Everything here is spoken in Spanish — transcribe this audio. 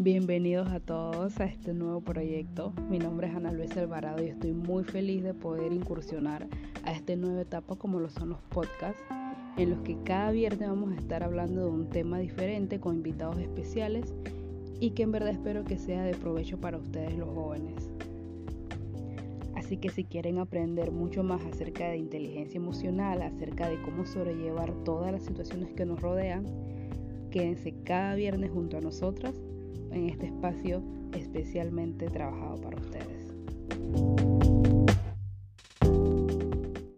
Bienvenidos a todos a este nuevo proyecto. Mi nombre es Ana Luisa Alvarado y estoy muy feliz de poder incursionar a esta nueva etapa como lo son los podcasts, en los que cada viernes vamos a estar hablando de un tema diferente con invitados especiales y que en verdad espero que sea de provecho para ustedes los jóvenes. Así que si quieren aprender mucho más acerca de inteligencia emocional, acerca de cómo sobrellevar todas las situaciones que nos rodean, quédense cada viernes junto a nosotras en este espacio especialmente trabajado para ustedes.